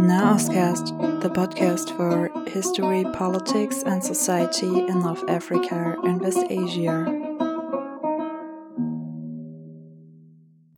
Naoscast, the podcast for history, politics, and society in North Africa and West Asia.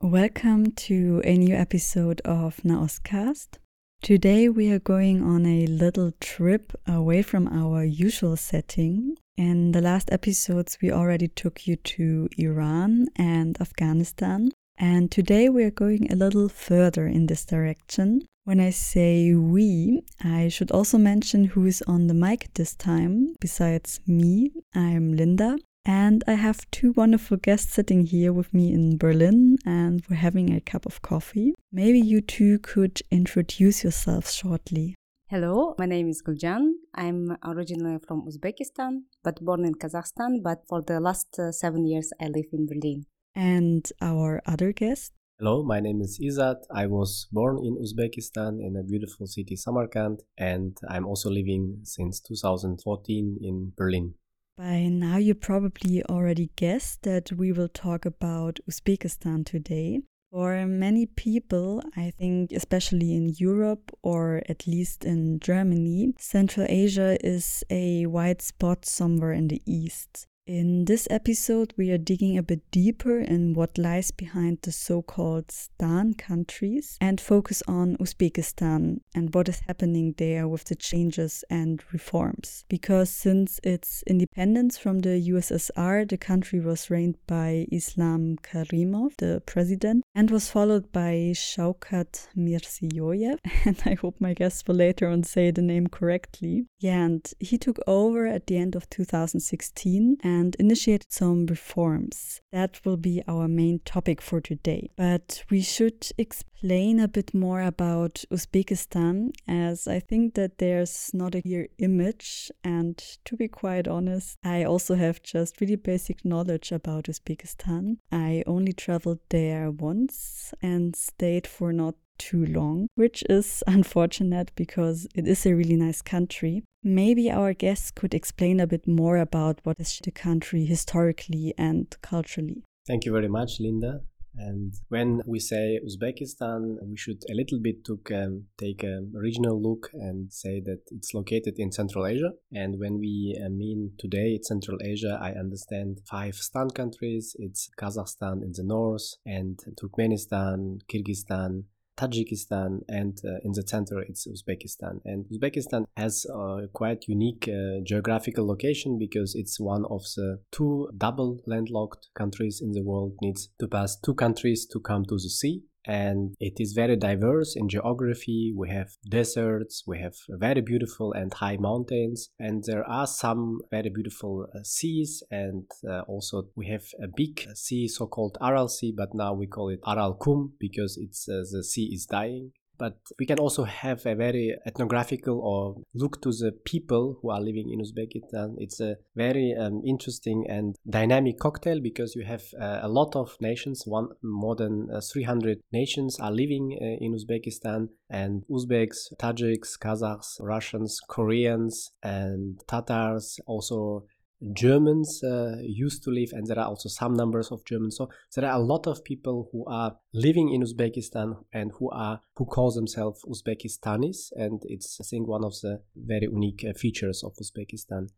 Welcome to a new episode of Naoscast. Today we are going on a little trip away from our usual setting. In the last episodes, we already took you to Iran and Afghanistan. And today we are going a little further in this direction. When I say we, I should also mention who is on the mic this time. Besides me, I'm Linda, and I have two wonderful guests sitting here with me in Berlin, and we're having a cup of coffee. Maybe you two could introduce yourselves shortly. Hello, my name is Guljan. I'm originally from Uzbekistan, but born in Kazakhstan. But for the last uh, seven years, I live in Berlin. And our other guest? Hello, my name is Izat. I was born in Uzbekistan in a beautiful city, Samarkand, and I'm also living since 2014 in Berlin. By now, you probably already guessed that we will talk about Uzbekistan today. For many people, I think, especially in Europe or at least in Germany, Central Asia is a white spot somewhere in the east. In this episode, we are digging a bit deeper in what lies behind the so called Stan countries and focus on Uzbekistan and what is happening there with the changes and reforms. Because since its independence from the USSR, the country was reigned by Islam Karimov, the president, and was followed by Shavkat Mirziyoyev. And I hope my guests will later on say the name correctly. Yeah, and he took over at the end of 2016 and initiated some reforms. That will be our main topic for today. But we should explain a bit more about Uzbekistan, as I think that there's not a clear image. And to be quite honest, I also have just really basic knowledge about Uzbekistan. I only traveled there once and stayed for not too long, which is unfortunate because it is a really nice country. Maybe our guests could explain a bit more about what is the country historically and culturally. Thank you very much, Linda. And when we say Uzbekistan, we should a little bit took, um, take a regional look and say that it's located in Central Asia. And when we uh, mean today Central Asia, I understand five Stan countries. It's Kazakhstan in the north, and Turkmenistan, Kyrgyzstan, Tajikistan, and uh, in the center it's Uzbekistan. And Uzbekistan has a quite unique uh, geographical location because it's one of the two double landlocked countries in the world. Needs to pass two countries to come to the sea and it is very diverse in geography. We have deserts, we have very beautiful and high mountains, and there are some very beautiful uh, seas, and uh, also we have a big sea, so-called Aral Sea, but now we call it Aral Kum because it's uh, the sea is dying but we can also have a very ethnographical or look to the people who are living in Uzbekistan. It's a very um, interesting and dynamic cocktail because you have uh, a lot of nations, one more than uh, 300 nations are living uh, in Uzbekistan and Uzbeks, Tajiks, Kazakhs, Russians, Koreans and Tatars also Germans uh, used to live, and there are also some numbers of Germans. So there are a lot of people who are living in Uzbekistan and who are who call themselves Uzbekistanis, and it's I think one of the very unique uh, features of Uzbekistan.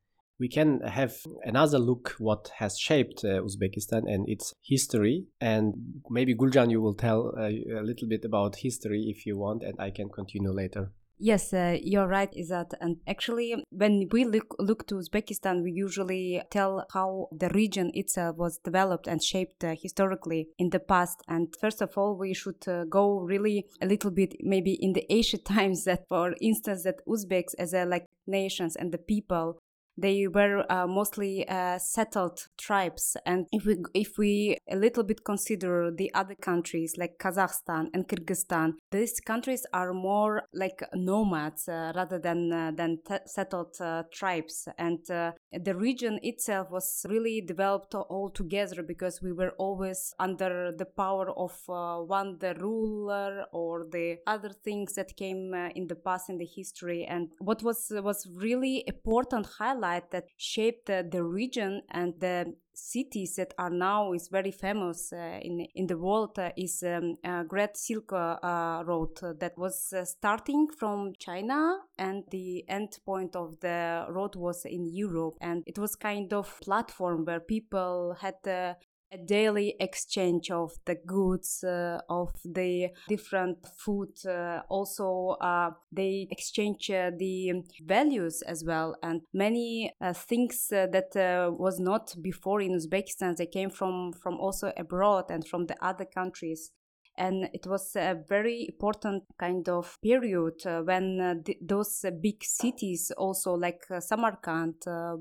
We can have another look what has shaped uh, Uzbekistan and its history, and maybe Guljan, you will tell uh, a little bit about history if you want, and I can continue later. Yes, uh, you're right, Izat. And actually, when we look, look to Uzbekistan, we usually tell how the region itself was developed and shaped uh, historically in the past. And first of all, we should uh, go really a little bit maybe in the ancient times that, for instance, that Uzbeks as a like nations and the people they were uh, mostly uh, settled tribes. And if we if we a little bit consider the other countries like kazakhstan and kyrgyzstan these countries are more like nomads uh, rather than uh, than settled uh, tribes. And uh, the region itself was really developed all together because we were always under the power of one the ruler or the other things that came in the past in the history. And what was was really important highlight highlight that shaped uh, the region and the cities that are now is very famous uh, in in the world uh, is um, uh, Great Silk uh, Road that was uh, starting from China and the end point of the road was in Europe. And it was kind of platform where people had a daily exchange of the goods uh, of the different food uh, also uh, they exchange uh, the values as well. And many uh, things uh, that was not before in uzbekistan they came from from also abroad and from the other countries and it was a very important kind of period uh, when uh, th- those uh, big cities also like samarkand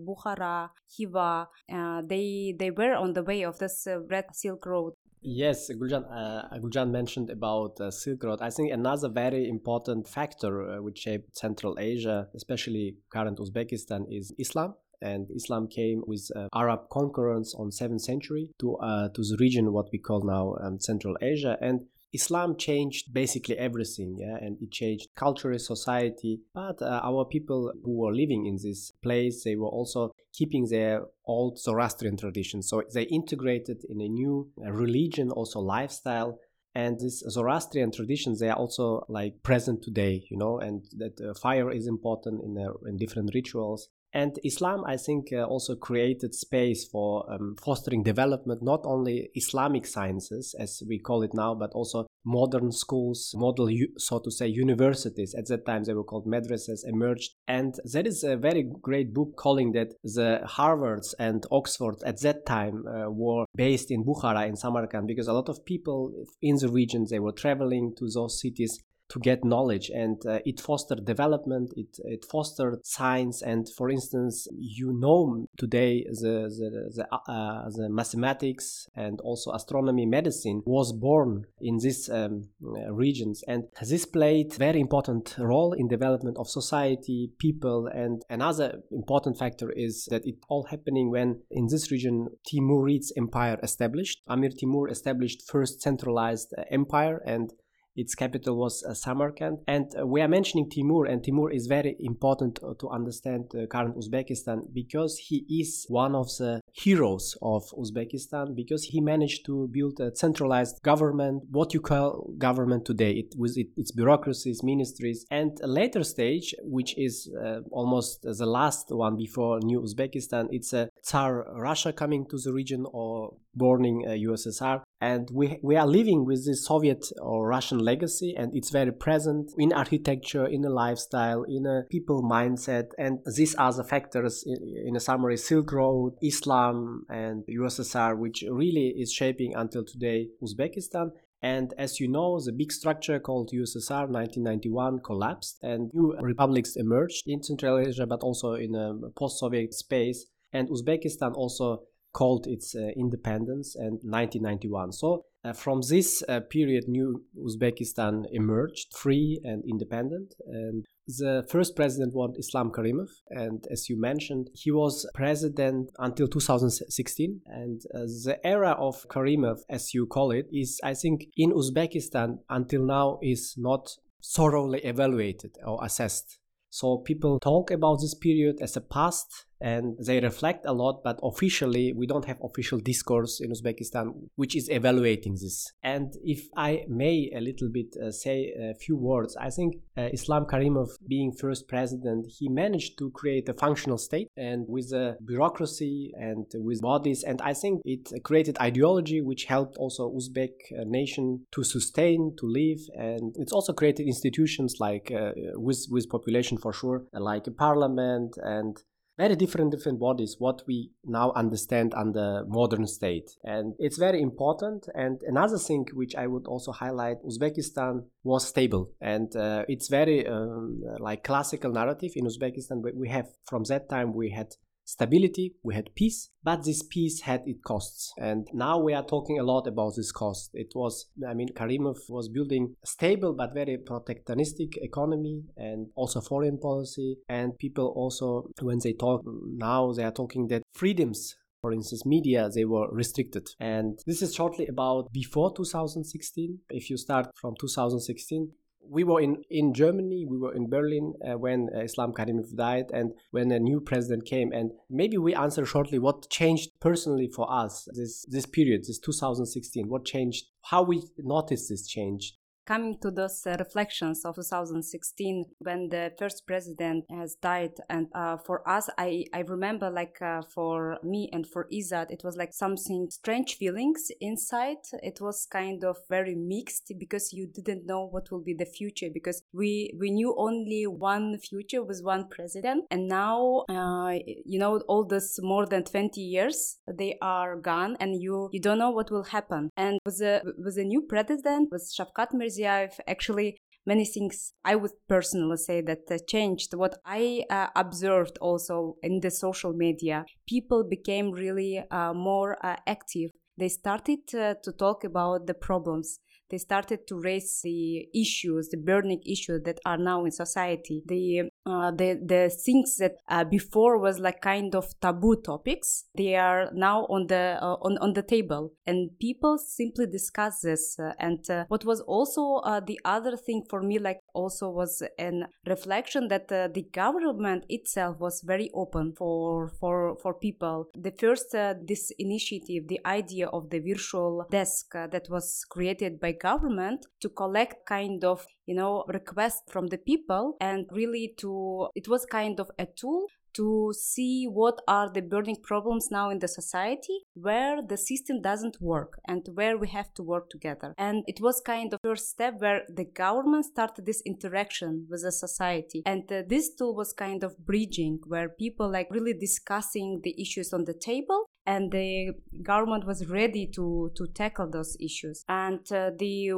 bukhara khiva uh, they they were on the way of this red silk road Yes, Guljan, uh, Guljan mentioned about uh, Silk Road. I think another very important factor uh, which shaped Central Asia, especially current Uzbekistan, is Islam. And Islam came with Arab conquerance on 7th century to to the region what we call now um, Central Asia. And Islam changed basically everything, yeah, and it changed culture, society. But uh, our people who were living in this place, they were also keeping their old Zoroastrian traditions. So they integrated in a new uh, religion, also lifestyle. And this Zoroastrian traditions, they are also like present today, you know, and that uh, fire is important in, uh, in different rituals. And Islam, I think, uh, also created space for um, fostering development, not only Islamic sciences, as we call it now, but also modern schools, model, so to say, universities. At that time, they were called madrasas, emerged. And there is a very great book calling that the Harvards and Oxfords at that time uh, were based in Bukhara, in Samarkand, because a lot of people in the region, they were traveling to those cities to get knowledge. And uh, it fostered development it, it fostered science. And for instance you know today the the, the, uh, the mathematics and also astronomy medicine was born in these um, regions. And this played very important role in development of society people. And another important factor is that it all happening when in this region Timurid's empire established. Amir Timur established first centralized uh, empire. And its capital was uh, Samarkand. And uh, we are mentioning Timur, and Timur is very important uh, to understand current Uzbekistan because he is one of the heroes of Uzbekistan because he managed to build a centralized government, what you call government today, it, with it, its bureaucracies, ministries, and a later stage, which is uh, almost the last one before New Uzbekistan, it's a Tsar Russia coming to the region or born in USSR uh, and we, we are living with this Soviet or Russian legacy and it's very present in architecture, in a lifestyle, in a people mindset. And these are the factors in, in a summary Silk Road, Islam and USSR which really is shaping until today Uzbekistan. And as you know, the big structure called USSR 1991 collapsed and new republics emerged in Central Asia but also in a post-Soviet space. And Uzbekistan also called its uh, independence and 1991. So uh, from this uh, period, new Uzbekistan emerged free and independent. And the first president was Islam Karimov, and as you mentioned, he was president until 2016. And uh, the era of Karimov, as you call it, is I think in Uzbekistan until now is not thoroughly evaluated or assessed. So people talk about this period as a past and they reflect a lot, but officially we don't have official discourse in Uzbekistan which is evaluating this. And if I may a little bit uh, say a few words, I think uh, Islam Karimov being first president, he managed to create a functional state and with a bureaucracy and with bodies, and I think it created ideology which helped also Uzbek uh, nation to sustain, to live, and it's also created institutions like uh, with with population for sure, like a parliament and very different different bodies what we now understand under modern state. And it's very important. And another thing which i would also highlight uzbekistan was stable. And uh, it's very um, like classical narrative in uzbekistan. We have from that time we had stability, we had peace, but this peace had its costs. And now we are talking a lot about this cost. It was, I mean, Karimov was building a stable but very protectionistic economy and also foreign policy. And people also, when they talk now, they are talking that freedoms for instance, media, they were restricted. And this is shortly about before 2016. If you start from 2016, we were in, in Germany, we were in Berlin uh, when uh, Islam Karimov died and when a new president came. And maybe we answer shortly what changed personally for us this, this period, this 2016, what changed, how we noticed this change coming to those uh, reflections of 2016 when the first president has died. And uh, for us i i remember like uh, for me and for izat it was like something strange feelings inside. It was kind of very mixed because you didn't know what will be the future because we we knew only one future with one president. And now uh, you know all this more than 20 years they are gone and you you don't know what will happen. And with a with a new president with Shavkat Mirziyoyev I've actually many things I would personally say that uh, changed. What I uh, observed also in the social media, people became really uh, more uh, active. They started uh, to talk about the problems they started to raise the issues, the burning issues that are now in society. The uh, the the things that uh, before was like kind of taboo topics, they are now on the uh, on on the table, and people simply discuss this. Uh, and uh, what was also uh, the other thing for me, like also was an reflection that the government itself was very open for for for people. The first this initiative, the idea of the virtual desk that was created by government to collect kind of you know requests from the people and really to it was kind of a tool to see what are the burning problems now in the society where the system doesn't work and where we have to work together. And it was kind of first step where the government started this interaction with the society. And uh, this tool was kind of bridging where people like really discussing the issues on the table and the government was ready to to tackle those issues. And uh, the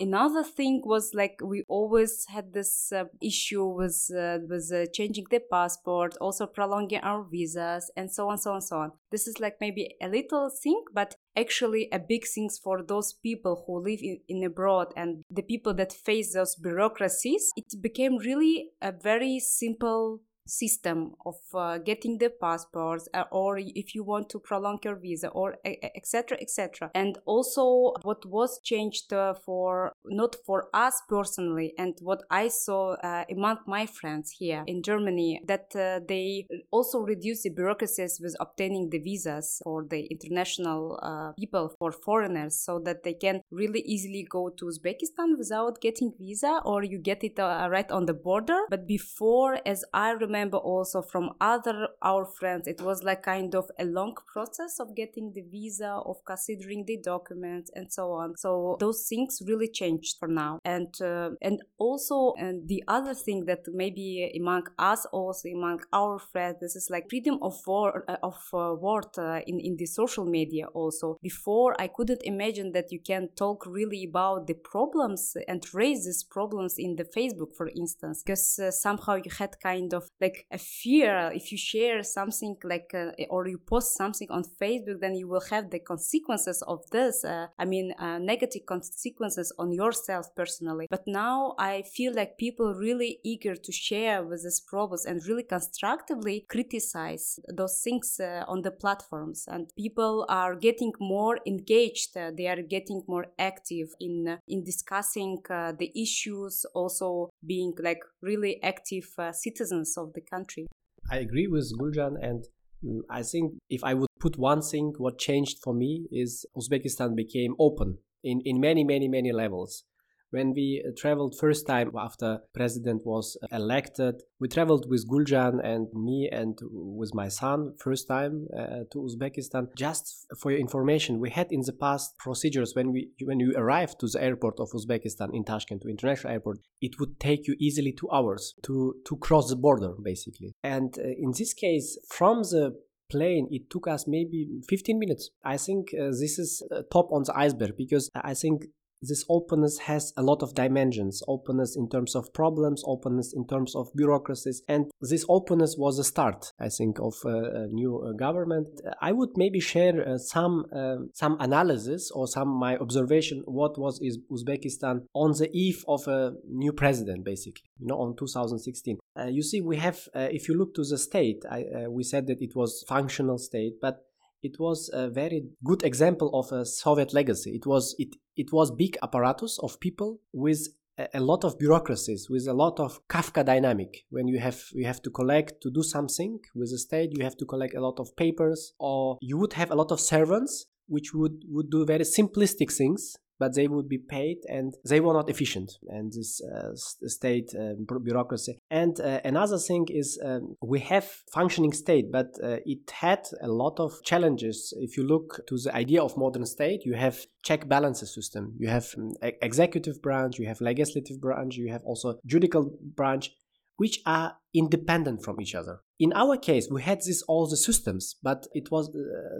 another thing was like we always had this uh, issue uh, with uh, changing the passport also prolonging our visas and so on so on so on. This is like maybe a little thing but actually a big thing for those people who live in, in abroad and the people that face those bureaucracies. It became really a very simple system of uh, getting the passports uh, or if you want to prolong your visa or etc etc and also what was changed uh, for not for us personally and what i saw uh, among my friends here in germany that uh, they also reduce the bureaucracies with obtaining the visas for the international uh, people for foreigners so that they can really easily go to uzbekistan without getting visa or you get it right on the border. But before as i remember remember also from other our friends it was like kind of a long process of getting the visa of considering the documents and so on. So those things really changed for now. And uh, and also and the other thing that maybe among us also among our friends this is like freedom of word uh, of uh, word uh, in in the social media also. Before i couldn't imagine that you can talk really about the problems and raise these problems in the facebook for instance because uh, somehow you had kind of like like a fear if you share something like uh, or you post something on facebook then you will have the consequences of this uh, i mean uh, negative consequences on yourself personally. But now i feel like people really eager to share with these problems and really constructively criticize those things uh, on the platforms. And people are getting more engaged uh, they are getting more active in uh, in discussing the issues also being like really active citizens of the country. I agree with Guljan, and mm, I think if I would put one thing, what changed for me is Uzbekistan became open in, in many, many, many levels. When we uh, traveled first time after president was uh, elected, we traveled with Guljan and me and with my son first time uh, to Uzbekistan. Just for your information, we had in the past procedures when we when you arrived to the airport of Uzbekistan in Tashkent, to international airport, it would take you easily two hours to to cross the border, basically. And uh, in this case, from the plane it took us maybe 15 minutes i think uh, this is uh, top on the iceberg because i think this openness has a lot of dimensions. Openness in terms of problems openness in terms of bureaucracies and this openness was a start i think of a new uh, government. I would maybe share uh, some uh, some analysis or some my observation what was is uzbekistan on the eve of a new president basically you know on 2016 uh, you see we have if you look to the state I, we said that it was functional state but it was a very good example of a Soviet legacy. It was it it was big apparatus of people with a lot of bureaucracies with a lot of Kafka dynamic. When you have you have to collect to do something with the state, you have to collect a lot of papers, or you would have a lot of servants which would would do very simplistic things but they would be paid and they were not efficient. And this uh, state uh, bureaucracy. And uh, another thing is um, we have functioning state but uh, it had a lot of challenges. If you look to the idea of modern state you have check balances system. You have um, executive branch you have legislative branch you have also judicial branch which are independent from each other. In our case, we had this all the systems, but it was uh,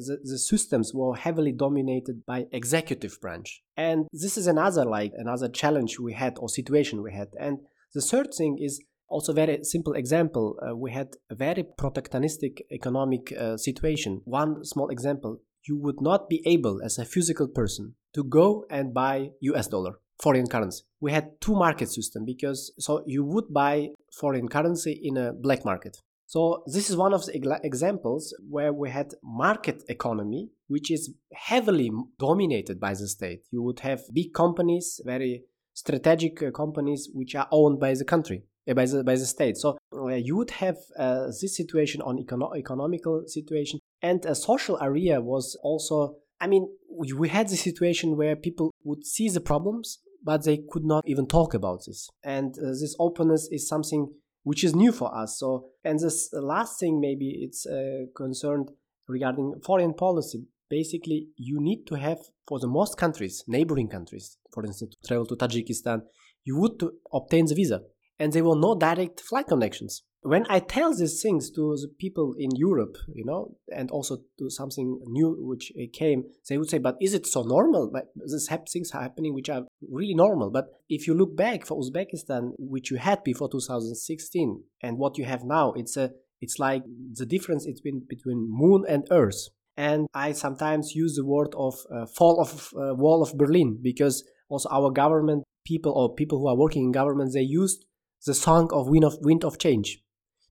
the, the systems were heavily dominated by executive branch. And this is another like another challenge we had or situation we had. And the third thing is also very simple example. Uh, we had a very protectionistic economic uh, situation. One small example: you would not be able, as a physical person, to go and buy U.S. dollar foreign currency. We had two market system because so you would buy foreign currency in a black market. So this is one of the examples where we had market economy, which is heavily dominated by the state. You would have big companies, very strategic uh, companies, which are owned by the country, uh, by the by the state. So uh, you would have uh, this situation on econo- economical situation, and a social area was also. I mean, we had the situation where people would see the problems but they could not even talk about this. And uh, this openness is something which is new for us. So, and this last thing, maybe it's uh, concerned regarding foreign policy. Basically, you need to have for the most countries, neighboring countries, for instance, to travel to Tajikistan, you would to obtain the visa, and there were no direct flight connections when I tell these things to the people in Europe, you know, and also to something new which came, they would say, "But is it so normal? But these things are happening which are really normal." But if you look back for Uzbekistan, which you had before 2016, and what you have now, it's a it's like the difference between between moon and earth. And I sometimes use the word of uh, fall of uh, wall of Berlin because also our government people or people who are working in government they used the song of wind of wind of change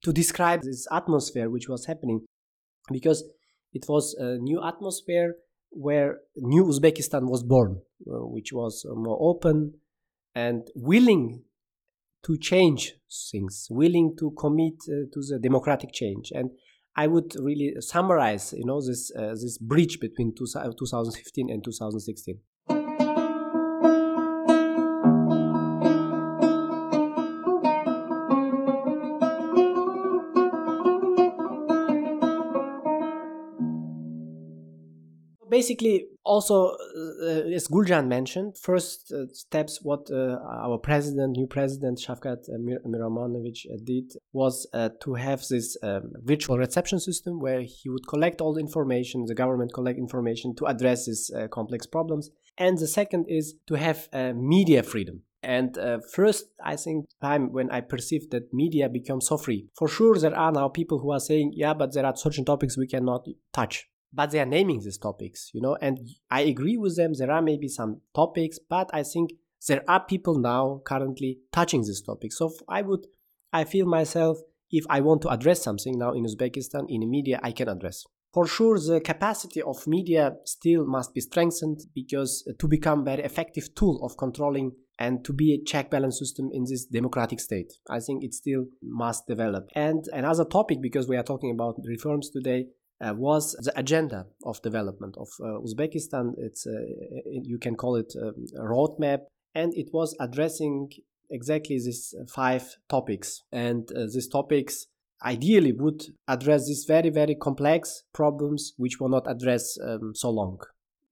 to describe this atmosphere which was happening because it was a new atmosphere where new Uzbekistan was born, uh, which was more open and willing to change things, willing to commit uh, to the democratic change. And I would really summarize, you know, this uh, this bridge between two, 2015 and 2016. Basically also uh, as Guljan mentioned, first uh, steps what uh, our president, new president Shavkat uh, Mir- Miromonovich uh, did was uh, to have this um, virtual reception system where he would collect all the information, the government collect information to address these complex problems. And the second is to have media freedom. And uh, first, I think time when I perceived that media become so free. For sure, there are now people who are saying, yeah, but there are certain topics we cannot touch but they are naming these topics, you know, and I agree with them. There are maybe some topics, but I think there are people now currently touching this topic. So I would, I feel myself, if I want to address something now in Uzbekistan in media, I can address. For sure, the capacity of media still must be strengthened because uh, to become very effective tool of controlling and to be a check balance system in this democratic state. I think it still must develop. And another topic, because we are talking about reforms today, uh, was the agenda of development of uh, Uzbekistan. It's uh, you can call it um, a roadmap, and it was addressing exactly these five topics. And uh, these topics ideally would address these very very complex problems which were not addressed um, so long.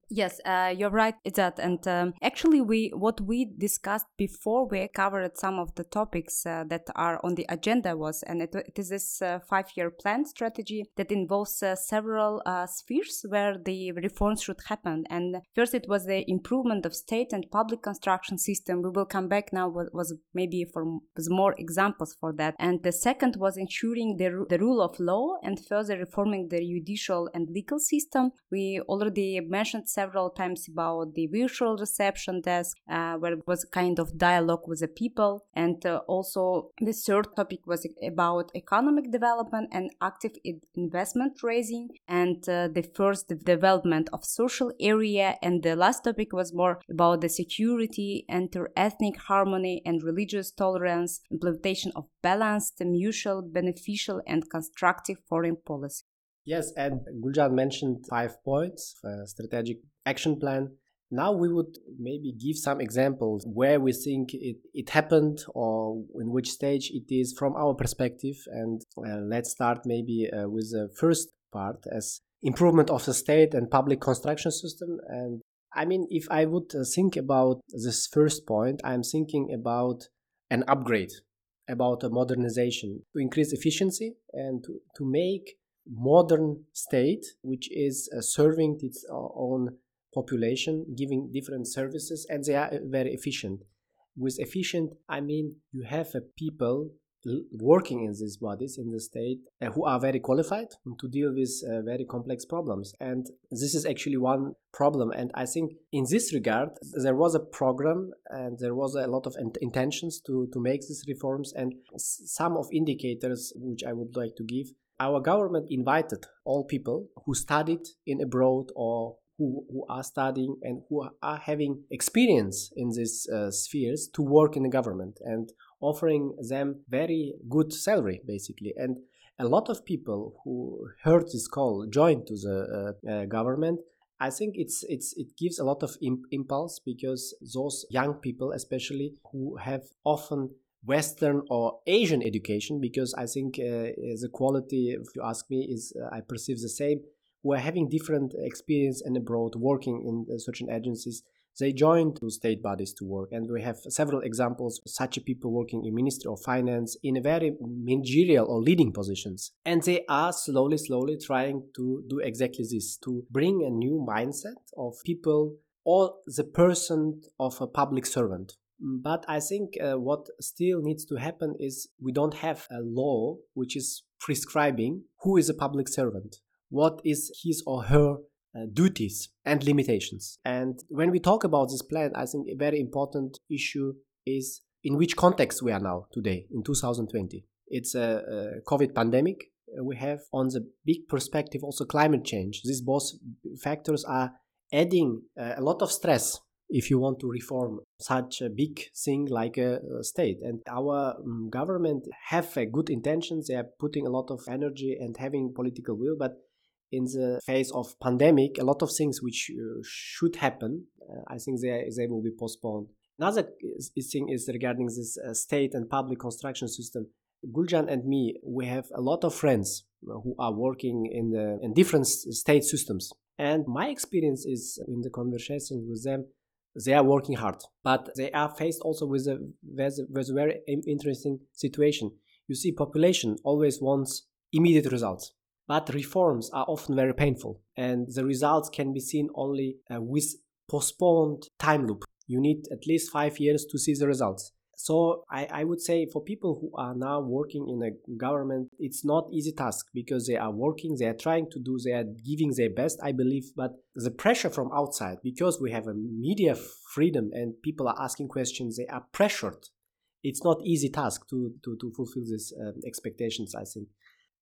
Yes, uh, you're right, that. And um, actually, we what we discussed before we covered some of the topics uh, that are on the agenda was, and it, it is this uh, five-year plan strategy that involves uh, several uh, spheres where the reforms should happen. And first, it was the improvement of state and public construction system. We will come back now. Was, was maybe for more examples for that. And the second was ensuring the the rule of law and further reforming the judicial and legal system. We already mentioned several several times about the virtual reception desk, uh, where it was a kind of dialogue with the people. And uh, also, the third topic was about economic development and active investment raising, and uh, the first development of social area. And the last topic was more about the security, inter-ethnic harmony, and religious tolerance, implementation of balanced, mutual, beneficial, and constructive foreign policy. Yes, and Guljan mentioned five points, a strategic action plan. Now we would maybe give some examples where we think it, it happened or in which stage it is from our perspective. And uh, let's start maybe uh, with the first part as improvement of the state and public construction system. And I mean, if I would uh, think about this first point, I'm thinking about an upgrade, about a modernization to increase efficiency and to, to make modern state which is uh, serving its uh, own population giving different services and they are uh, very efficient. With efficient i mean you have a people working in these bodies in the state uh, who are very qualified to deal with uh, very complex problems. And this is actually one problem. And i think in this regard there was a program and there was a lot of intentions to to make these reforms. And some of indicators which i would like to give our government invited all people who studied in abroad or who, who are studying and who are having experience in these uh, spheres to work in the government and offering them very good salary basically. And a lot of people who heard this call joined to the uh, uh, government. I think it's it's it gives a lot of imp- impulse because those young people, especially who have often Western or Asian education, because I think uh, the quality, if you ask me, is uh, I perceive the same. We're having different experience and abroad working in uh, certain agencies. They joined to state bodies to work, and we have several examples of such people working in Ministry of Finance in very managerial or leading positions. And they are slowly, slowly trying to do exactly this to bring a new mindset of people or the person of a public servant but I think uh, what still needs to happen is we don't have a law which is prescribing who is a public servant, what is his or her uh, duties and limitations. And when we talk about this plan, I think a very important issue is in which context we are now today in 2020. It's a, a COVID pandemic. Uh, we have on the big perspective also climate change. These both factors are adding uh, a lot of stress if you want to reform such a big thing like a, state. And our um, government have a good intentions. They are putting a lot of energy and having political will but in the face of pandemic a lot of things which uh, should happen uh, i think they, they will be postponed. Another thing is regarding this uh, state and public construction system. Guljan and me we have a lot of friends who are working in the in different state systems. And my experience is in the conversations with them they are working hard, but they are faced also with a, with a very interesting situation. You see, population always wants immediate results, but reforms are often very painful, and the results can be seen only uh, with postponed time loop. You need at least five years to see the results. So I, I would say for people who are now working in a government, it's not easy task because they are working, they are trying to do, they are giving their best, I believe. But the pressure from outside, because we have a media freedom and people are asking questions, they are pressured. It's not easy task to to, to fulfill these uh, expectations, I think.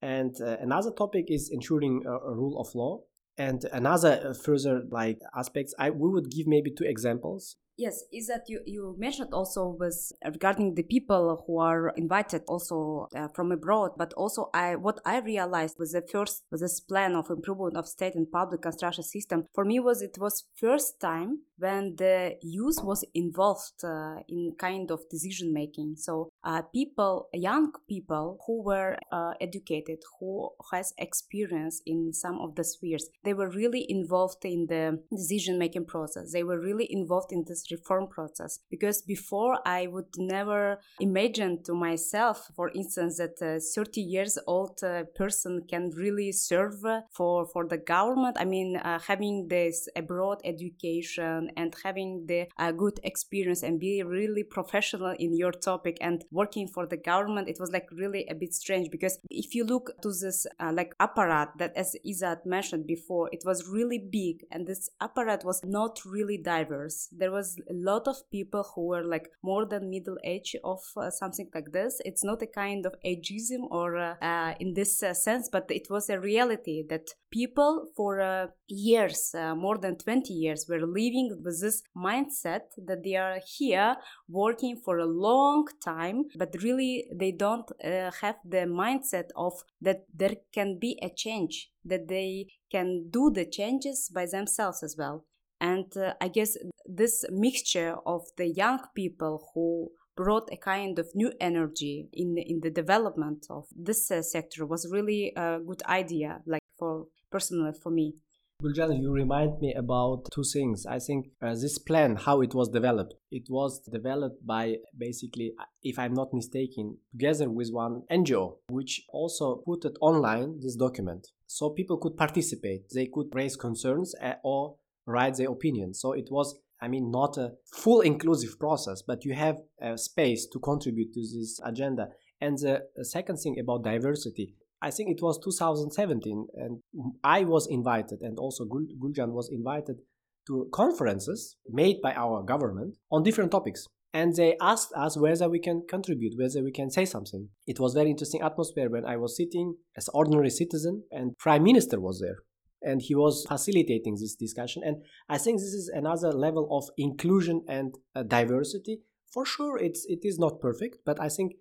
And uh, another topic is ensuring a, a rule of law. And another uh, further like aspects, I we would give maybe two examples. Yes, Izat you, you mentioned also was regarding the people who are invited also uh, from abroad, but also I what I realized was the first was this plan of improvement of state and public construction system. For me was it was first time when the youth was involved uh, in kind of decision making. So uh, people, young people who were uh, educated, who has experience in some of the spheres, they were really involved in the decision making process. They were really involved in this reform process because before I would never imagine to myself, for instance, that a 30 years old uh, person can really serve for for the government. I mean, uh, having this abroad education and having the uh, good experience and be really professional in your topic and working for the government, it was like really a bit strange because if you look to this uh, like apparat that, as Izat mentioned before, it was really big and this apparat was not really diverse. There was a lot of people who were like more than middle age of uh, something like this. It's not a kind of ageism or uh, uh in this uh, sense, but it was a reality that people for uh, years, more than 20 years, were living with this mindset that they are here working for a long time, but really they don't have the mindset of that there can be a change, that they can do the changes by themselves as well. And uh, I guess this mixture of the young people who brought a kind of new energy in in the development of this uh, sector was really a good idea, like for personally for me. Guljan, you remind me about two things. I think uh, this plan, how it was developed, it was developed by basically, if I'm not mistaken, together with one NGO, which also put it online, this document. So people could participate, they could raise concerns uh, or write their opinion. So it was, I mean, not a full inclusive process, but you have a space to contribute to this agenda. And the second thing about diversity, I think it was 2017, and I was invited, and also Gul- Guljan was invited to conferences made by our government on different topics. And they asked us whether we can contribute, whether we can say something. It was very interesting atmosphere when I was sitting as ordinary citizen and Prime Minister was there and he was facilitating this discussion. And I think this is another level of inclusion and uh, diversity. For sure, it's it is not perfect, but I think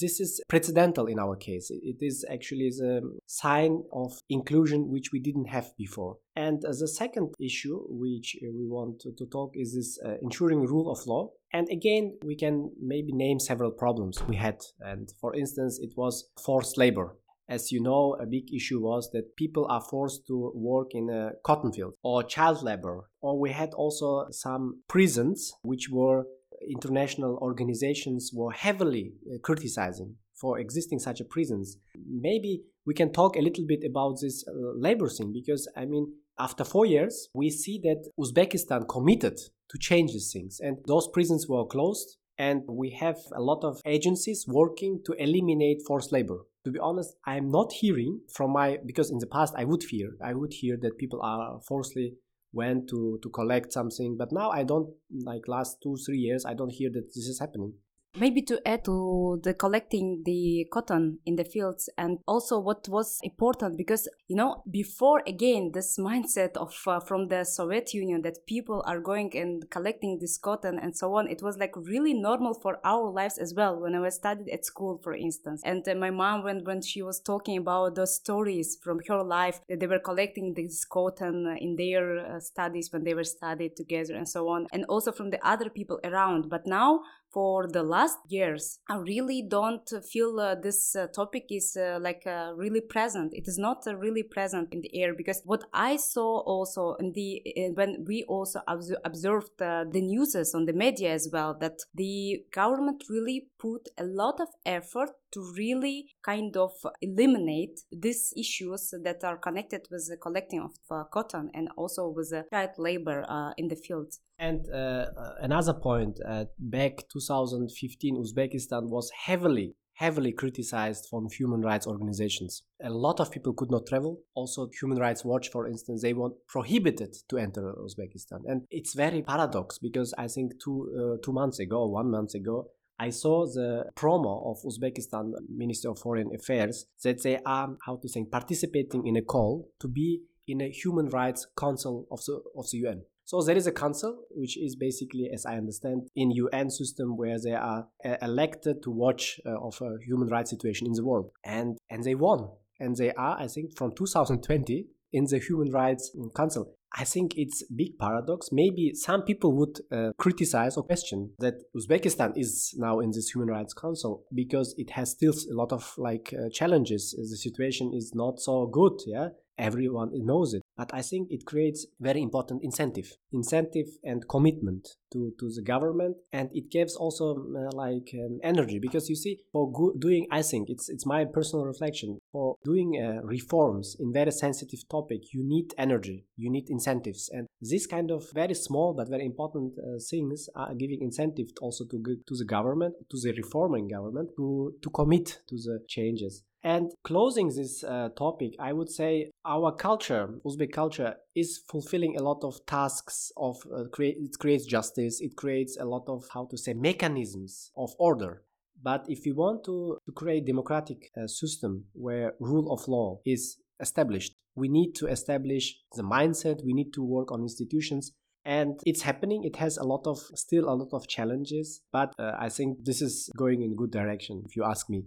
this is precedental in our case. It is actually a sign of inclusion which we didn't have before. And uh, the second issue which we want to, to talk is this uh, ensuring rule of law. And again, we can maybe name several problems we had. And for instance, it was forced labor. As you know, a big issue was that people are forced to work in a cotton field or child labor. Or we had also some prisons which were international organizations were heavily uh, criticizing for existing such a prisons. Maybe we can talk a little bit about this uh, labor thing because I mean after 4 years we see that Uzbekistan committed to change these things and those prisons were closed and we have a lot of agencies working to eliminate forced labor to be honest i'm not hearing from my because in the past i would fear i would hear that people are forcibly went to to collect something. But now i don't like last two three years i don't hear that this is happening Maybe to add to the collecting the cotton in the fields and also what was important because you know before again this mindset of uh, from the Soviet Union that people are going and collecting this cotton and so on it was like really normal for our lives as well when I was studied at school for instance. And uh, my mom when when she was talking about those stories from her life that they were collecting this cotton in their uh, studies when they were studied together and so on and also from the other people around. But now for the last years i really don't feel uh, this uh, topic is uh, like uh, really present. It is not uh, really present in the air because what i saw also in the uh, when we also observed the newses on the media as well that the government really put a lot of effort to really kind of eliminate these issues that are connected with the collecting of uh, cotton and also with the child labor uh, in the fields. And uh, uh another point, uh, back 2015, Uzbekistan was heavily heavily criticized from human rights organizations. A lot of people could not travel. Also, Human Rights Watch, for instance, they were prohibited to enter Uzbekistan. And it's very paradox because I think two uh, two months ago, one month ago, I saw the promo of Uzbekistan Ministry of Foreign Affairs that they are, how to say, participating in a call to be in a Human Rights Council of the, of the UN. So there is a council, which is basically, as I understand, in UN system where they are uh, elected to watch uh, of a human rights situation in the world, and and they won, and they are, I think, from 2020 in the Human Rights Council. I think it's big paradox. Maybe some people would uh, criticize or question that Uzbekistan is now in this Human Rights Council because it has still a lot of like uh, challenges. The situation is not so good. Yeah, everyone knows it. But I think it creates very important incentive, incentive and commitment to, to the government and it gives also uh, like um, energy because you see for doing i think it's it's my personal reflection for doing uh, reforms in very sensitive topic you need energy you need incentives and this kind of very small but very important uh, things are giving incentive also to to the government to the reforming government to to commit to the changes. And closing this uh, topic, I would say our culture, Uzbek culture, is fulfilling a lot of tasks of uh, create. It creates justice. It creates a lot of how to say mechanisms of order. But if we want to, to create democratic uh, system where rule of law is established, we need to establish the mindset. We need to work on institutions and it's happening it has a lot of still a lot of challenges but uh, i think this is going in good direction if you ask me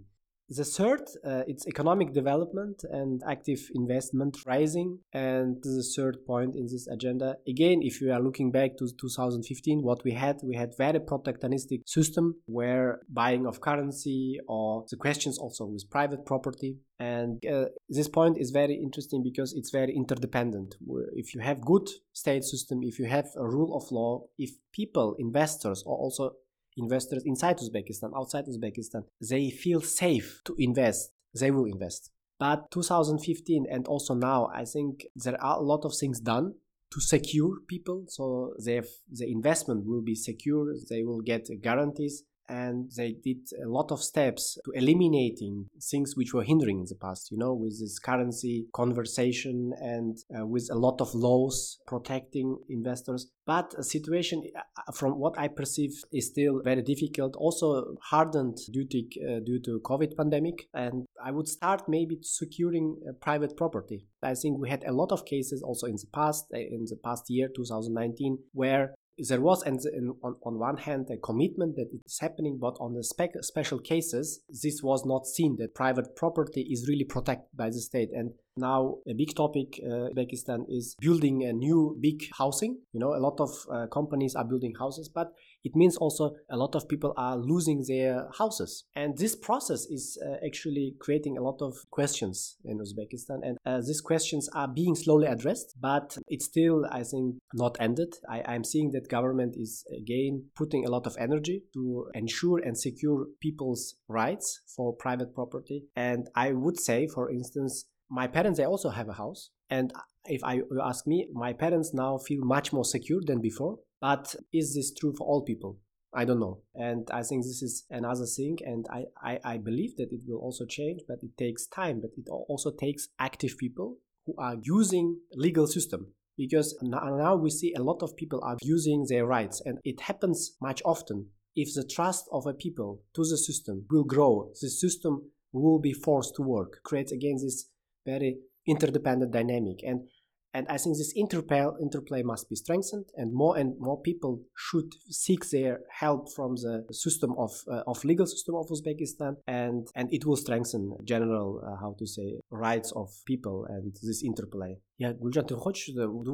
the third, uh, it's economic development and active investment rising. And the third point in this agenda, again, if you are looking back to 2015, what we had, we had very protectionistic system where buying of currency or the questions also with private property. And uh, this point is very interesting because it's very interdependent. If you have good state system, if you have a rule of law, if people, investors, or also investors inside Uzbekistan, outside Uzbekistan, they feel safe to invest, they will invest. But 2015 and also now, I think there are a lot of things done to secure people. So the investment will be secure. They will get guarantees and they did a lot of steps to eliminating things which were hindering in the past you know with this currency conversation and uh, with a lot of laws protecting investors. But a situation uh, from what i perceive is still very difficult also hardened due to uh, due to covid pandemic. And i would start maybe securing uh, private property. I think we had a lot of cases also in the past uh, in the past year 2019 where there was and on, on one hand a commitment that it's happening but on the spec, special cases this was not seen that private property is really protected by the state. And now a big topic uh, Uzbekistan is building a new big housing. You know a lot of uh, companies are building houses but it means also a lot of people are losing their houses. And this process is uh, actually creating a lot of questions in uzbekistan. And uh, these questions are being slowly addressed but it's still i think not ended. I, i'm seeing that government is again putting a lot of energy to ensure and secure people's rights for private property. And i would say for instance my parents they also have a house. And if I you ask me, my parents now feel much more secure than before. But is this true for all people? I don't know. And I think this is another thing. And I, I, I believe that it will also change, but it takes time. But it also takes active people who are using legal system because now we see a lot of people are using their rights and it happens much often if the trust of a people to the system will grow the system will be forced to work creates again this very interdependent dynamic and and I think this interplay, interplay must be strengthened, and more and more people should seek their help from the system of uh, of legal system of Uzbekistan, and and it will strengthen general uh, how to say rights of people and this interplay. Yeah, Guljan,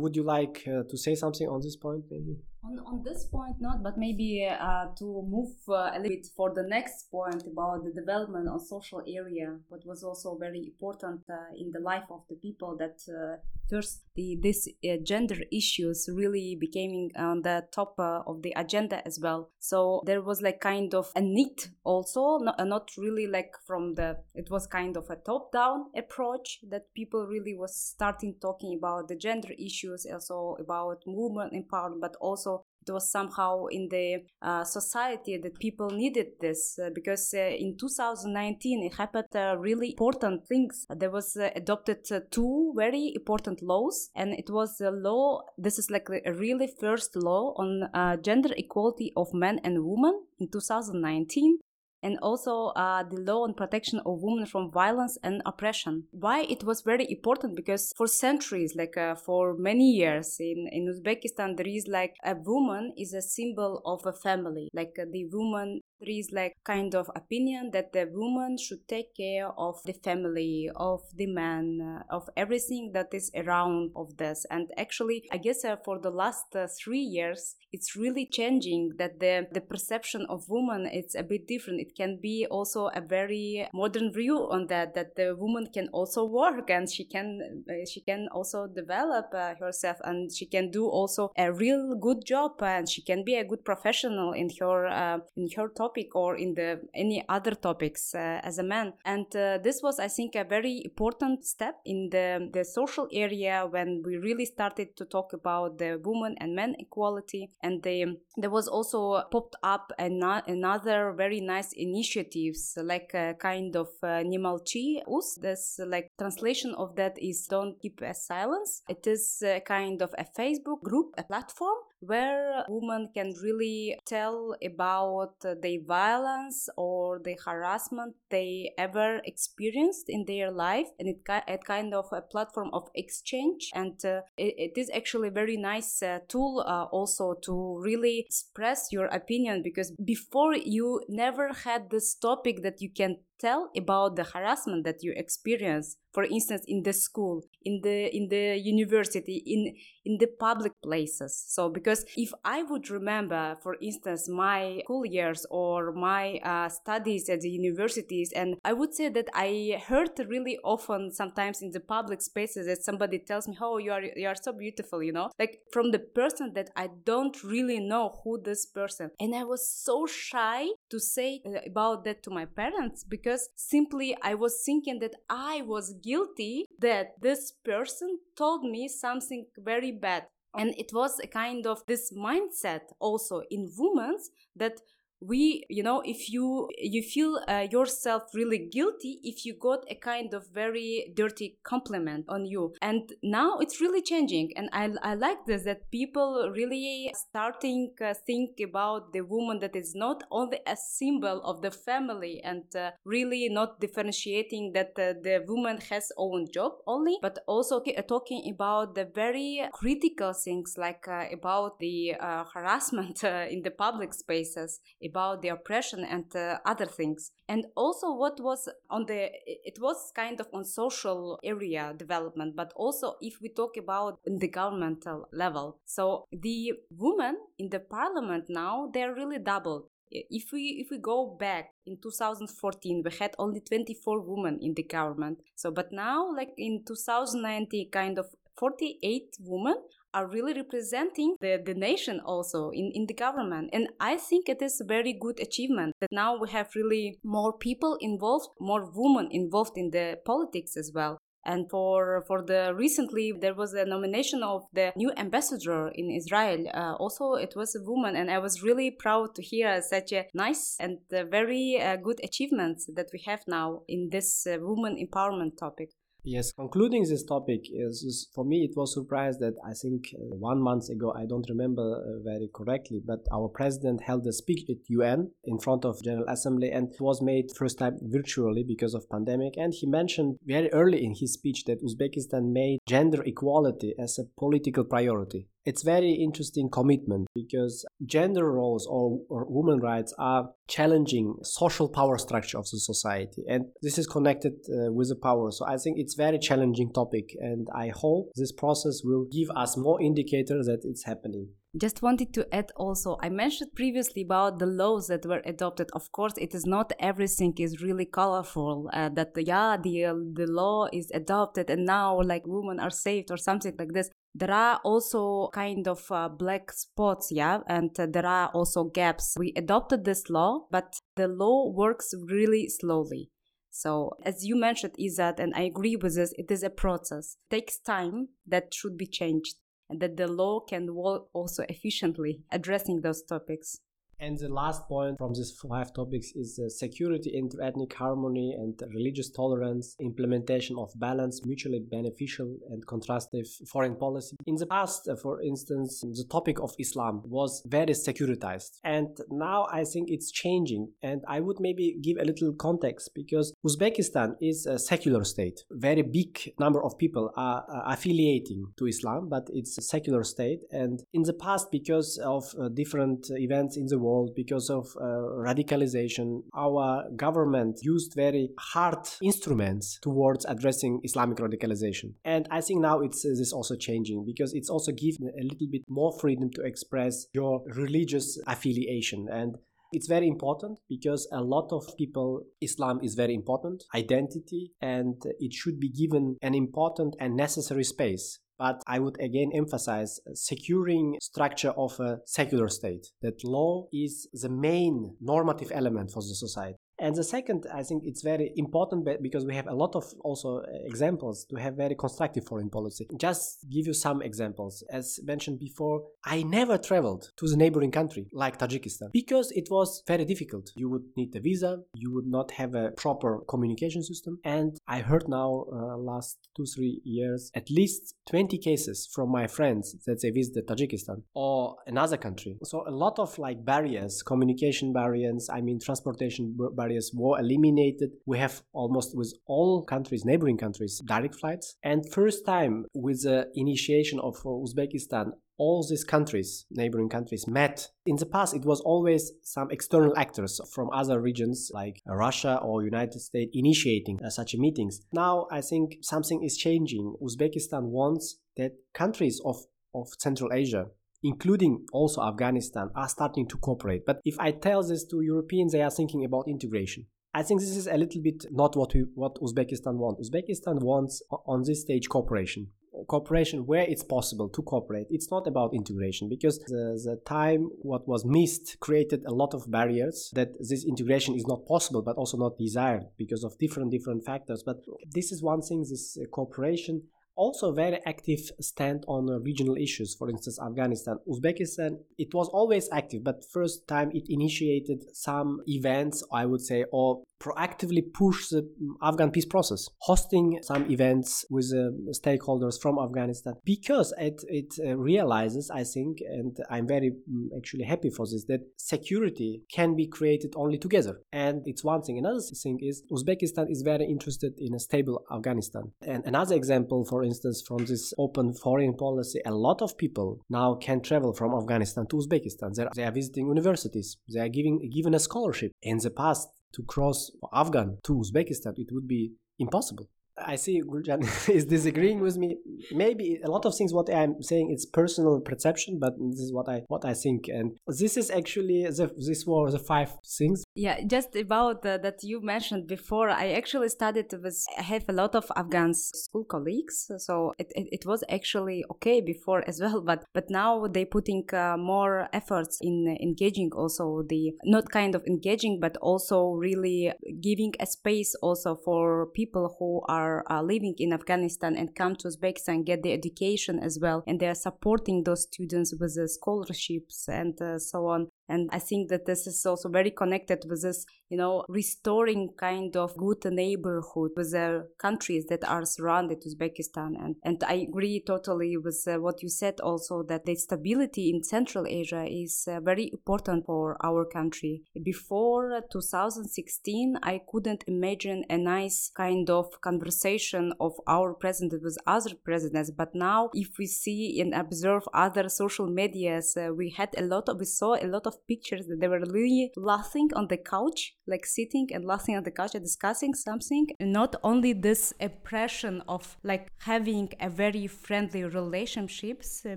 would you like uh, to say something on this point, maybe? On, on this point, not, but maybe uh, to move uh, a little bit for the next point about the development on social area, what was also very important uh, in the life of the people that uh, first the this uh, gender issues really became on the top of the agenda as well. So there was like kind of a need also, not, not really like from the, it was kind of a top down approach that people really was starting talking talking about the gender issues, also about women empowerment, but also it was somehow in the uh, society that people needed this uh, because uh, in 2019 it happened uh, really important things. There was uh, adopted uh, two very important laws and it was a law this is like a really first law on gender equality of men and women in 2019 and also uh, the law on protection of women from violence and oppression. Why it was very important because for centuries, like uh, for many years in, in Uzbekistan, there is like a woman is a symbol of a family. Like uh, the woman there is like kind of opinion that the woman should take care of the family of the man uh, of everything that is around of this. And actually i guess uh, for the last uh, three years it's really changing that the the perception of woman it's a bit different. It can be also a very modern view on that that the woman can also work and she can uh, she can also develop uh, herself and she can do also a real good job and she can be a good professional in her uh, in her topic or in the any other topics uh, as a man and uh, this was i think a very important step in the the social area when we really started to talk about the woman and men equality and the, there was also popped up an, another very nice initiatives like a kind of uh, NeMolchi.uz. This like translation of that is don't keep a silence. It is a kind of a Facebook group, a platform where women can really tell about the violence or the harassment they ever experienced in their life. And it, kind of a platform of exchange. And uh, it, it is actually a very nice uh, tool uh, also to really express your opinion because before you never had this topic that you can tell about the harassment that you experience for instance in the school in the in the university in in the public places. So because if i would remember for instance my school years or my uh, studies at the universities and i would say that i heard really often sometimes in the public spaces that somebody tells me oh you are you are so beautiful you know? Like from the person that i don't really know who this person. And i was so shy to say uh, about that to my parents because simply i was thinking that i was guilty that this person told me something very bad. And it was a kind of this mindset also in women that we you know if you you feel uh, yourself really guilty if you got a kind of very dirty compliment on you. And now it's really changing. And i, I like this that people really starting uh, think about the woman that is not only a symbol of the family and uh, really not differentiating that uh, the woman has own job only but also uh, talking about the very critical things like uh, about the harassment in the public spaces about the oppression and uh, other things. And also what was on the it was kind of on social area development but also if we talk about the governmental level. So the women in the parliament now they're really doubled. If we if we go back in 2014 we had only 24 women in the government. So but now like in 2019 kind of 48 women are really representing the, the nation also in, in the government. And I think it is a very good achievement that now we have really more people involved, more women involved in the politics as well. And for for the recently there was a nomination of the new ambassador in Israel. Uh, also, it was a woman, and I was really proud to hear such a nice and uh, very uh, good achievements that we have now in this uh, woman empowerment topic. Yes, concluding this topic is, is, for me it was surprise that I think uh, one month ago I don't remember uh, very correctly, but our president held a speech at UN in front of General Assembly and it was made first time virtually because of pandemic. And he mentioned very early in his speech that Uzbekistan made gender equality as a political priority it's very interesting commitment because gender roles or, or women rights are challenging social power structure of the society. And this is connected uh, with the power. So i think it's very challenging topic. And i hope this process will give us more indicators that it's happening just wanted to add also i mentioned previously about the laws that were adopted. Of course it is not everything is really colorful uh, that yeah the the law is adopted and now like women are saved or something like this. There are also kind of uh, black spots yeah and uh, there are also gaps. We adopted this law but the law works really slowly. So as you mentioned Izat and I agree with this it is a process. It takes time that should be changed and that the law can work also efficiently addressing those topics and the last point from these five topics is security, interethnic harmony, and religious tolerance, implementation of balanced, mutually beneficial, and contrastive foreign policy. In the past, uh, for instance, the topic of Islam was very securitized, and now I think it's changing. And I would maybe give a little context because Uzbekistan is a secular state. Very big number of people are uh, affiliating to Islam, but it's a secular state. And in the past, because of uh, different events in the world, world because of uh, radicalization. Our government used very hard instruments towards addressing Islamic radicalization. And I think now it's uh, this also changing because it's also given a little bit more freedom to express your religious affiliation. And it's very important because a lot of people, Islam is very important, identity, and it should be given an important and necessary space. But I would again emphasize uh, securing structure of a secular state, that law is the main normative element for the society. And the second, I think it's very important because we have a lot of also uh, examples to have very constructive foreign policy. Just give you some examples. As mentioned before, I never traveled to the neighboring country like Tajikistan because it was very difficult. You would need a visa, you would not have a proper communication system. And I heard now, uh, last two, three years, at least 20 cases from my friends that they visited Tajikistan or another country. So a lot of like barriers, communication barriers, I mean, transportation barriers were eliminated. We have almost with all countries, neighboring countries, direct flights. And first time with the initiation of Uzbekistan, all these countries, neighboring countries, met. In the past, it was always some external actors from other regions like Russia or United States initiating uh, such meetings. Now, I think something is changing. Uzbekistan wants that countries of, of Central Asia including also Afghanistan, are starting to cooperate. But if I tell this to Europeans, they are thinking about integration. I think this is a little bit not what we what Uzbekistan wants. Uzbekistan wants on this stage cooperation. Cooperation where it's possible to cooperate. It's not about integration because the, the time what was missed created a lot of barriers that this integration is not possible but also not desired because of different different factors. But this is one thing. This uh, cooperation also very active stand on uh, regional issues. For instance afghanistan uzbekistan it was always active but first time it initiated some events i would say or proactively push the Afghan peace process, hosting some events with uh, stakeholders from Afghanistan because it, it uh, realizes, I think, and I'm very um, actually happy for this, that security can be created only together. And it's one thing. Another thing is Uzbekistan is very interested in a stable Afghanistan. And another example, for instance, from this open foreign policy, a lot of people now can travel from Afghanistan to Uzbekistan. They are, they are visiting universities. They are giving given a scholarship. In the past, to cross Afghan to Uzbekistan, it would be impossible. I see Guljan is disagreeing with me. Maybe a lot of things what I'm saying it's personal perception, but this is what I what I think, and this is actually the, this were the five things. Yeah, just about that you mentioned before. I actually studied with I have a lot of Afghan school colleagues, so it, it, it was actually okay before as well. But but now they putting uh, more efforts in engaging also the not kind of engaging, but also really giving a space also for people who are are uh, living in Afghanistan and come to Uzbekistan get the education as well, and they are supporting those students with scholarships and uh, so on. And I think that this is also very connected with this, you know, restoring kind of good neighborhood with the countries that are surrounded Uzbekistan. And, and I agree totally with uh, what you said also that the stability in Central Asia is uh, very important for our country. Before 2016, I couldn't imagine a nice kind of conversation of our president with other presidents. But now, if we see and observe other social medias, uh, we had a lot of, we saw a lot of pictures that they were really laughing on the couch, like sitting and laughing on the couch and discussing something. And not only this impression of like having a very friendly relationships uh,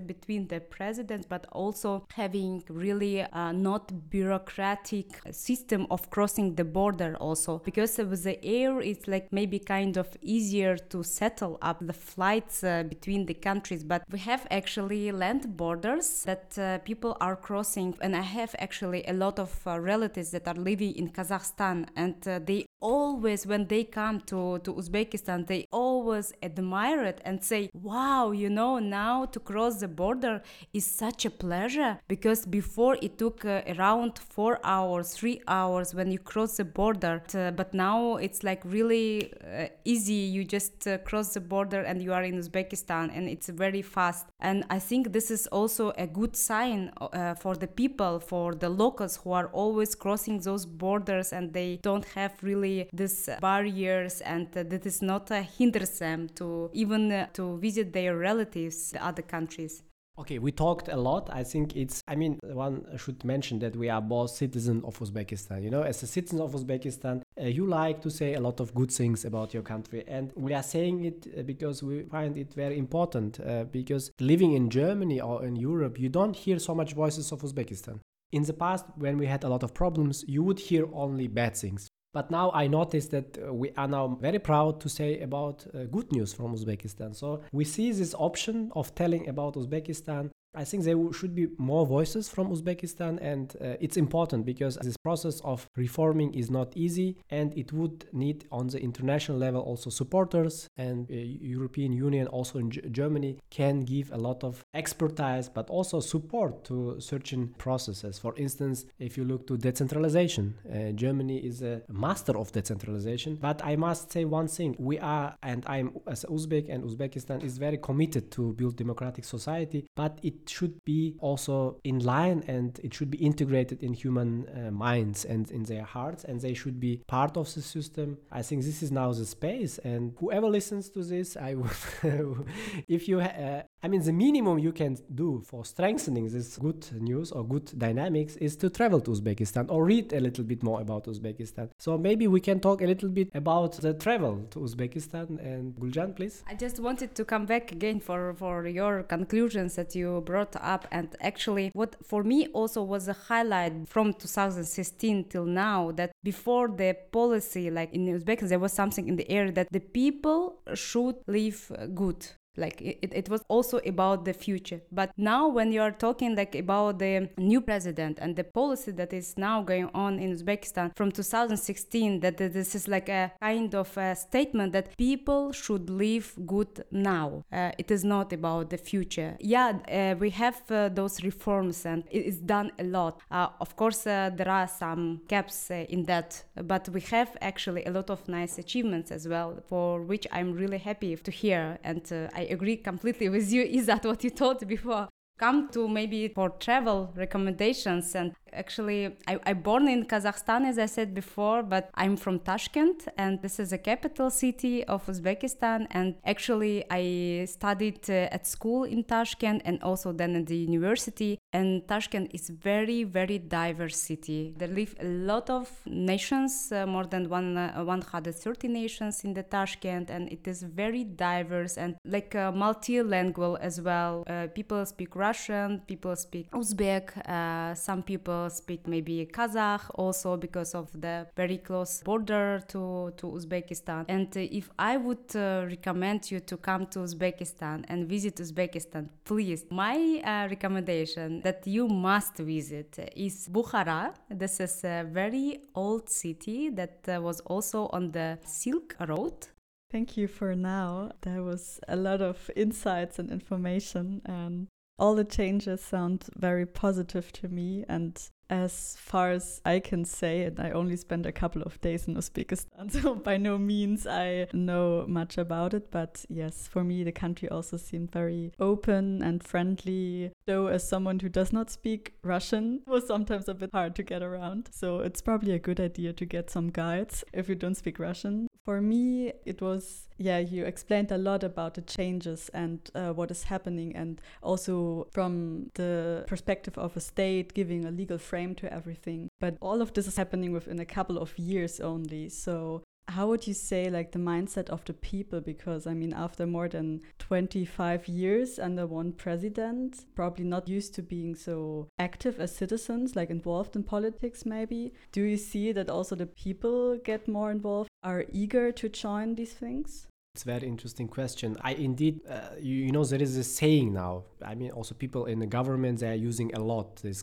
between the presidents, but also having really uh, not bureaucratic system of crossing the border also. Because with the air it's like maybe kind of easier to settle up the flights uh, between the countries. But we have actually land borders that uh, people are crossing. And i have have actually a lot of uh, relatives that are living in Kazakhstan, and uh, they always, when they come to, to Uzbekistan, they always admire it and say, Wow, you know, now to cross the border is such a pleasure because before it took uh, around four hours, three hours when you cross the border, but now it's like really uh, easy. You just uh, cross the border and you are in Uzbekistan, and it's very fast. And I think this is also a good sign uh, for the people, for for the locals who are always crossing those borders and they don't have really these barriers and that is not uh, hinders them to even uh, to visit their relatives other countries Okay, we talked a lot. I think it's, I mean, one should mention that we are both citizens of Uzbekistan. You know, as a citizen of Uzbekistan, uh, you like to say a lot of good things about your country. And we are saying it uh, because we find it very important. Uh, because living in Germany or in Europe, you don't hear so much voices of Uzbekistan. In the past, when we had a lot of problems, you would hear only bad things. But now I notice that we are now very proud to say about uh, good news from Uzbekistan. So we see this option of telling about Uzbekistan I think there should be more voices from Uzbekistan, and uh, it's important because this process of reforming is not easy, and it would need on the international level also supporters, and uh, European Union also in G- Germany can give a lot of expertise, but also support to certain processes. For instance, if you look to decentralization, uh, Germany is a master of decentralization. But I must say one thing: we are, and I'm as Uzbek, and Uzbekistan is very committed to build democratic society, but it should be also in line and it should be integrated in human uh, minds and in their hearts and they should be part of the system. I think this is now the space and whoever listens to this i would if you uh, i mean the minimum you can do for strengthening this good news or good dynamics is to travel to uzbekistan or read a little bit more about uzbekistan. So maybe we can talk a little bit about the travel to uzbekistan and guljan please. I just wanted to come back again for for your conclusions that you brought up. And actually what for me also was a highlight from 2016 till now that before the policy like in uzbekistan there was something in the air that the people should live good like it, it was also about the future. But now when you are talking like about the new president and the policy that is now going on in uzbekistan from 2016 that this is like a kind of a statement that people should live good now. Uh, it is not about the future. Yeah uh, we have uh, those reforms and it is done a lot. Uh, of course uh, there are some gaps uh, in that but we have actually a lot of nice achievements as well for which i'm really happy to hear and i I agree completely with you. Is that what you thought before? Come to maybe for travel recommendations and actually I, I born in kazakhstan as i said before but i'm from tashkent and this is a capital city of uzbekistan. And actually i studied uh, at school in tashkent and also then at the university. And tashkent is very very diverse city. There live a lot of nations uh, more than one, uh, 130 nations in the tashkent and it is very diverse and like uh, multilingual as well. Uh, people speak russian people speak uzbek uh, some people speak maybe Kazakh also because of the very close border to, to Uzbekistan. And uh, if I would uh, recommend you to come to Uzbekistan and visit Uzbekistan, please, my uh, recommendation that you must visit is Bukhara. This is a very old city that was also on the Silk Road. Thank you for now. There was a lot of insights and information, and all the changes sound very positive to me. And as far as I can say, and I only spent a couple of days in Uzbekistan, so by no means I know much about it. But yes, for me, the country also seemed very open and friendly. Though, as someone who does not speak Russian, it was sometimes a bit hard to get around. So it's probably a good idea to get some guides if you don't speak Russian. For me, it was, yeah, you explained a lot about the changes and uh, what is happening, and also from the perspective of a state giving a legal frame to everything. But all of this is happening within a couple of years only. So how would you say like the mindset of the people because i mean after more than 25 years under one president probably not used to being so active as citizens like involved in politics maybe do you see that also the people get more involved are eager to join these things it's a very interesting question. I indeed, uh, you, you, know, there is a saying now. I mean, also people in the government they are using a lot this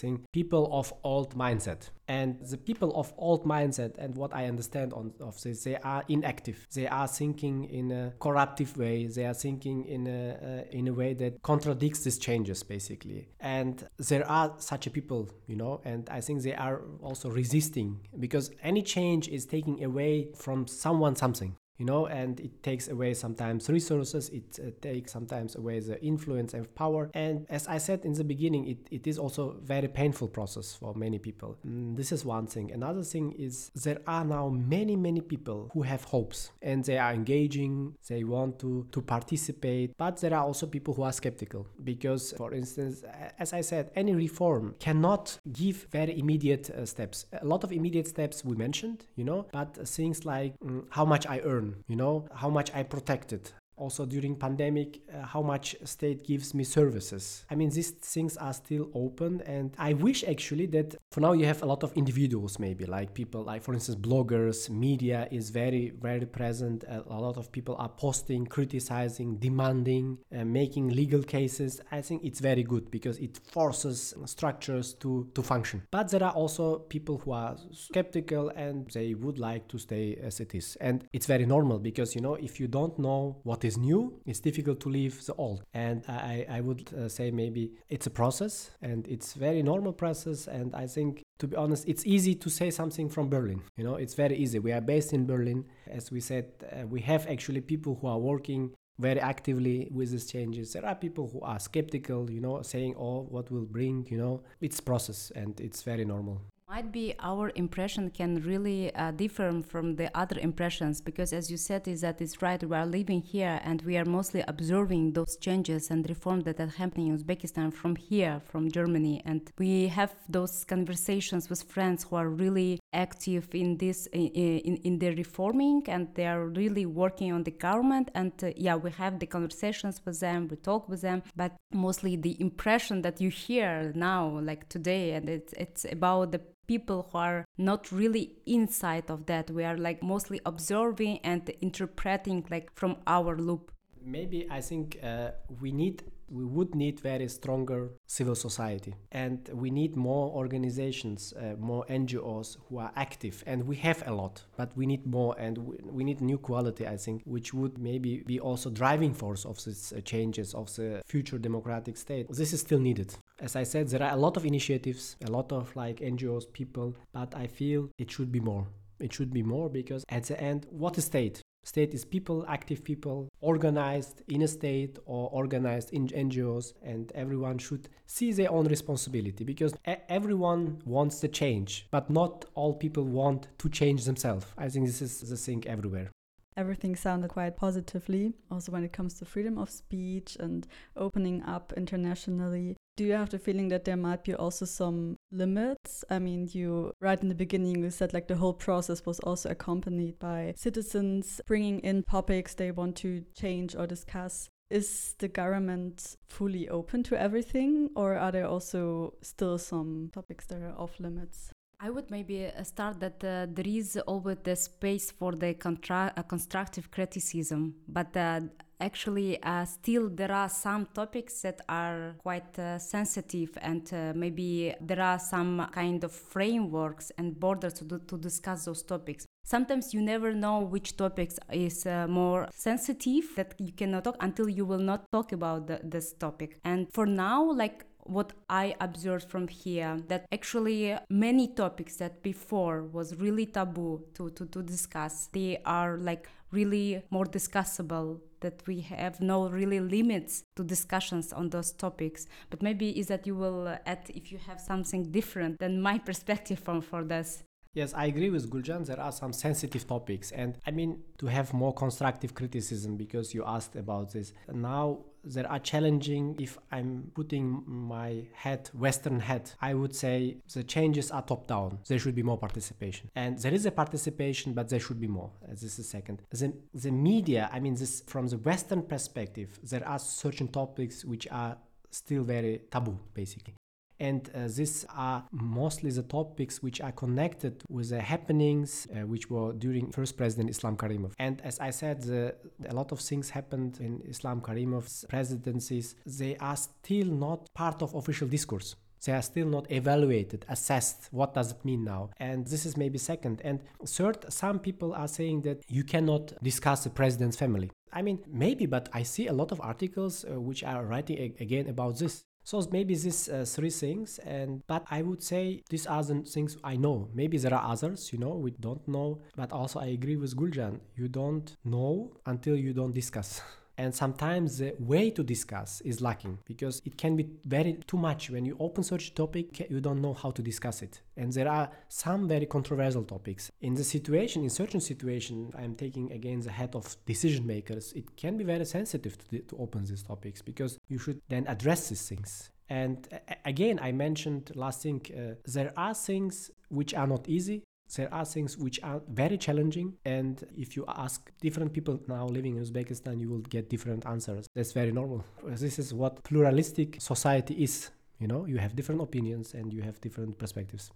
thing. People of old mindset, and the people of old mindset, and what I understand on of this, they are inactive. They are thinking in a corruptive way. They are thinking in a uh, in a way that contradicts these changes, basically. And there are such a people, you know, and I think they are also resisting because any change is taking away from someone something you know and it takes away sometimes resources it uh, takes sometimes away the influence and power. And as i said in the beginning it, it is also very painful process for many people. Mm, this is one thing. Another thing is there are now many many people who have hopes and they are engaging they want to to participate but there are also people who are skeptical because for instance as i said any reform cannot give very immediate uh, steps. A lot of immediate steps we mentioned you know but things like mm, how much i earn you know how much i protected also during pandemic uh, how much state gives me services. I mean these things are still open and i wish actually that for now you have a lot of individuals maybe like people like for instance bloggers media is very very present. A, a lot of people are posting criticizing demanding uh, making legal cases. I think it's very good because it forces structures to to function. But there are also people who are skeptical and they would like to stay as it is. And it's very normal because you know if you don't know what is new, it's difficult to leave the old. And I, I would uh, say maybe it's a process and it's very normal process. And I think, to be honest, it's easy to say something from Berlin. You know, it's very easy. We are based in Berlin. As we said, uh, we have actually people who are working very actively with these changes. There are people who are skeptical, you know, saying, oh, what will bring, you know, it's process and it's very normal might be our impression can really uh, differ from the other impressions because as you said Izat it's right we are living here and we are mostly observing those changes and reforms that are happening in uzbekistan from here from germany. And we have those conversations with friends who are really active in this in, in, in the reforming and they are really working on the government. And uh, yeah we have the conversations with them we talk with them but mostly the impression that you hear now like today and it's it's about the people who are not really inside of that. We are like mostly observing and interpreting like from our loop. Maybe i think uh, we need we would need very stronger civil society. And we need more organizations uh, more ngos who are active. And we have a lot but we need more and we, we need new quality i think which would maybe be also driving force of these uh, changes of the future democratic state. This is still needed as i said there are a lot of initiatives a lot of like ngos people but i feel it should be more it should be more because at the end what is state State is people, active people, organized in a state or organized in NGOs, and everyone should see their own responsibility because everyone wants the change, but not all people want to change themselves. I think this is the thing everywhere. Everything sounded quite positively, also when it comes to freedom of speech and opening up internationally. Do you have the feeling that there might be also some limits? I mean, you right in the beginning you said like the whole process was also accompanied by citizens bringing in topics they want to change or discuss. Is the government fully open to everything, or are there also still some topics that are off limits? I would maybe uh, start that uh, there is always the space for the uh, constructive criticism, but uh, actually uh, still there are some topics that are quite uh, sensitive and uh, maybe there are some kind of frameworks and borders to, do, to discuss those topics. Sometimes you never know which topics is uh, more sensitive that you cannot talk until you will not talk about the, this topic. And for now like what I observed from here that actually many topics that before was really taboo to, to, to discuss, they are like really more discussable that we have no really limits to discussions on those topics but maybe Izat you will uh, add if you have something different than my perspective from for this Yes, I agree with Guljan. There are some sensitive topics, and I mean to have more constructive criticism because you asked about this. Now there are challenging. If I'm putting my head, Western head, I would say the changes are top down. There should be more participation, and there is a participation, but there should be more. Uh, this is second. The the media. I mean, this from the Western perspective, there are certain topics which are still very taboo, basically and uh, these are mostly the topics which are connected with the happenings uh, which were during first president islam karimov. And as i said the, a lot of things happened in islam karimov's presidencies. They are still not part of official discourse. They are still not evaluated assessed. What does it mean now? And this is maybe second. And third some people are saying that you cannot discuss the president's family. I mean maybe but i see a lot of articles uh, which are writing a- again about this So maybe these uh, three things, and but I would say these are the things I know. Maybe there are others, you know, we don't know. But also I agree with Guljan. You don't know until you don't discuss. and sometimes the way to discuss is lacking because it can be very too much. When you open such topic you don't know how to discuss it. And there are some very controversial topics. In the situation in certain situation i'm taking again the head of decision makers. It can be very sensitive to, the, to open these topics because you should then address these things. And again i mentioned last thing uh, there are things which are not easy there are things which are very challenging, and if you ask different people now living in Uzbekistan, you will get different answers. That's very normal. This is what pluralistic society is. You know, you have different opinions and you have different perspectives.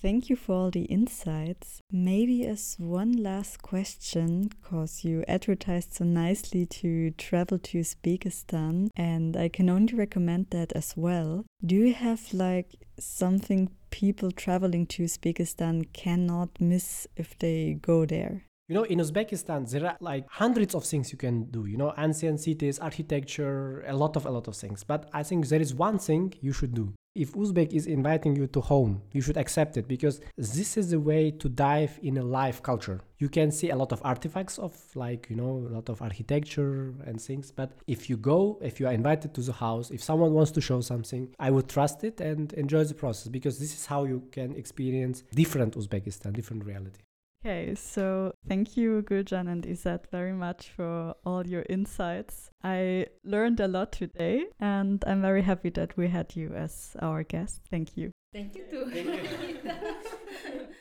Thank you for all the insights. Maybe as one last question, because you advertised so nicely to travel to Uzbekistan, and I can only recommend that as well. Do you have like something people traveling to Uzbekistan cannot miss if they go there? You know, in Uzbekistan, there are like hundreds of things you can do. You know, ancient cities, architecture, a lot of a lot of things. But I think there is one thing you should do. If Uzbek is inviting you to home, you should accept it because this is the way to dive in a live culture. You can see a lot of artifacts of like, you know, a lot of architecture and things. But if you go, if you are invited to the house, if someone wants to show something, I would trust it and enjoy the process because this is how you can experience different Uzbekistan, different reality. Okay, so thank you, Guljan and Izat, very much for all your insights. I learned a lot today, and I'm very happy that we had you as our guest. Thank you. Thank you too. Thank you.